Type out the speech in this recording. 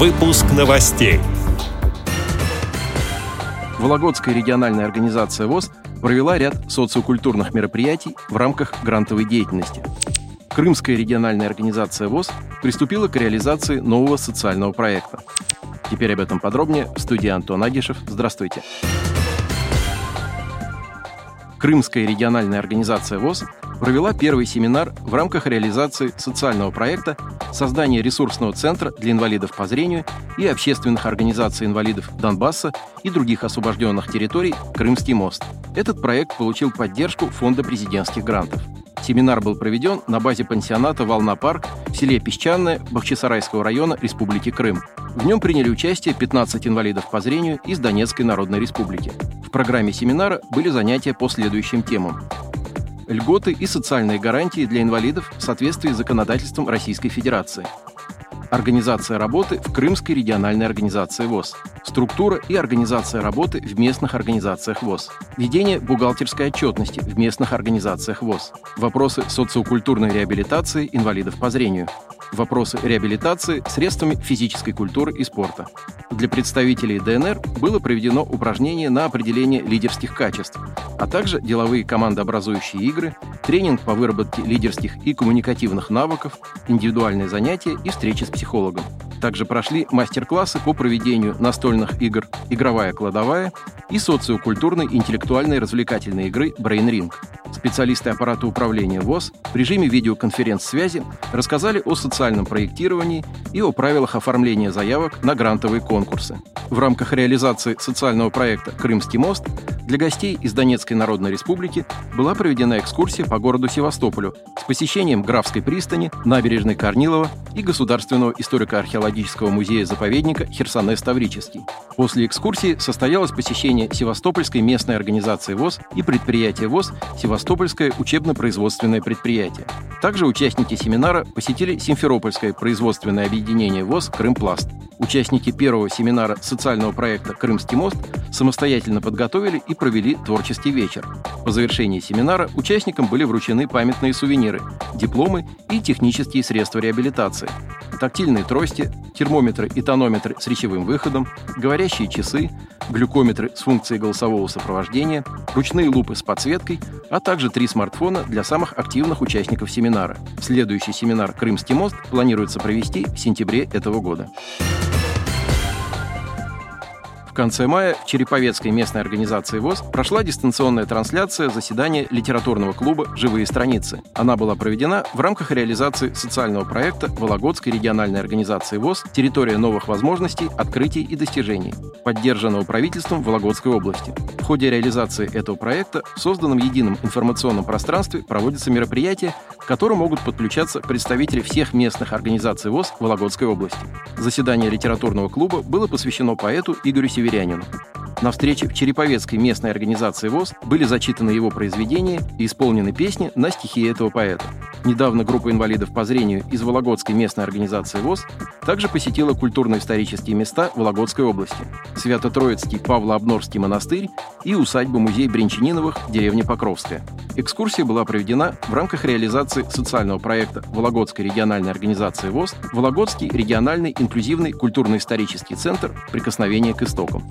Выпуск новостей. Вологодская региональная организация ВОЗ провела ряд социокультурных мероприятий в рамках грантовой деятельности. Крымская региональная организация ВОЗ приступила к реализации нового социального проекта. Теперь об этом подробнее в студии Антон Агишев. Здравствуйте. Крымская региональная организация ВОЗ провела первый семинар в рамках реализации социального проекта создания ресурсного центра для инвалидов по зрению и общественных организаций инвалидов Донбасса и других освобожденных территорий «Крымский мост». Этот проект получил поддержку Фонда президентских грантов. Семинар был проведен на базе пансионата «Волна-парк» в селе Песчаное Бахчисарайского района Республики Крым. В нем приняли участие 15 инвалидов по зрению из Донецкой Народной Республики. В программе семинара были занятия по следующим темам льготы и социальные гарантии для инвалидов в соответствии с законодательством Российской Федерации. Организация работы в Крымской региональной организации ВОЗ. Структура и организация работы в местных организациях ВОЗ. Ведение бухгалтерской отчетности в местных организациях ВОЗ. Вопросы социокультурной реабилитации инвалидов по зрению. Вопросы реабилитации средствами физической культуры и спорта. Для представителей ДНР было проведено упражнение на определение лидерских качеств, а также деловые командообразующие игры, тренинг по выработке лидерских и коммуникативных навыков, индивидуальные занятия и встречи с психологом. Также прошли мастер-классы по проведению настольных игр «Игровая кладовая» и социокультурной интеллектуальной развлекательной игры «Brain Ring». Специалисты аппарата управления ВОЗ в режиме видеоконференц-связи рассказали о социальном проектировании и о правилах оформления заявок на грантовые конкурсы. В рамках реализации социального проекта «Крымский мост» для гостей из Донецкой Народной Республики была проведена экскурсия по городу Севастополю с посещением Графской пристани, набережной Корнилова и Государственного историко-археологического музея-заповедника Херсонес-Таврический. После экскурсии состоялось посещение Севастопольской местной организации ВОЗ и предприятия ВОЗ «Севастопольское учебно-производственное предприятие». Также участники семинара посетили Симферопольское производственное объединение ВОЗ «Крымпласт». Участники первого семинара социального проекта «Крымский мост» самостоятельно подготовили и провели творческий вечер. По завершении семинара участникам были вручены памятные сувениры, дипломы и технические средства реабилитации. Тактильные трости, термометры и тонометры с речевым выходом, говорящие часы, глюкометры с функцией голосового сопровождения, ручные лупы с подсветкой, а также три смартфона для самых активных участников семинара. Следующий семинар «Крымский мост» планируется провести в сентябре этого года. В конце мая в Череповецкой местной организации ВОЗ прошла дистанционная трансляция заседания литературного клуба «Живые страницы». Она была проведена в рамках реализации социального проекта Вологодской региональной организации ВОЗ «Территория новых возможностей, открытий и достижений», поддержанного правительством Вологодской области. В ходе реализации этого проекта в созданном едином информационном пространстве проводятся мероприятия, к которым могут подключаться представители всех местных организаций ВОЗ Вологодской области. Заседание литературного клуба было посвящено поэту Игорю северянину. На встрече в Череповецкой местной организации ВОЗ были зачитаны его произведения и исполнены песни на стихи этого поэта. Недавно группа инвалидов по зрению из Вологодской местной организации ВОЗ также посетила культурно-исторические места Вологодской области. Свято-Троицкий Павло-Обнорский монастырь и усадьба-музей Бринчаниновых в деревне Покровская. Экскурсия была проведена в рамках реализации социального проекта Вологодской региональной организации ВОЗ «Вологодский региональный инклюзивный культурно-исторический центр. Прикосновение к истокам».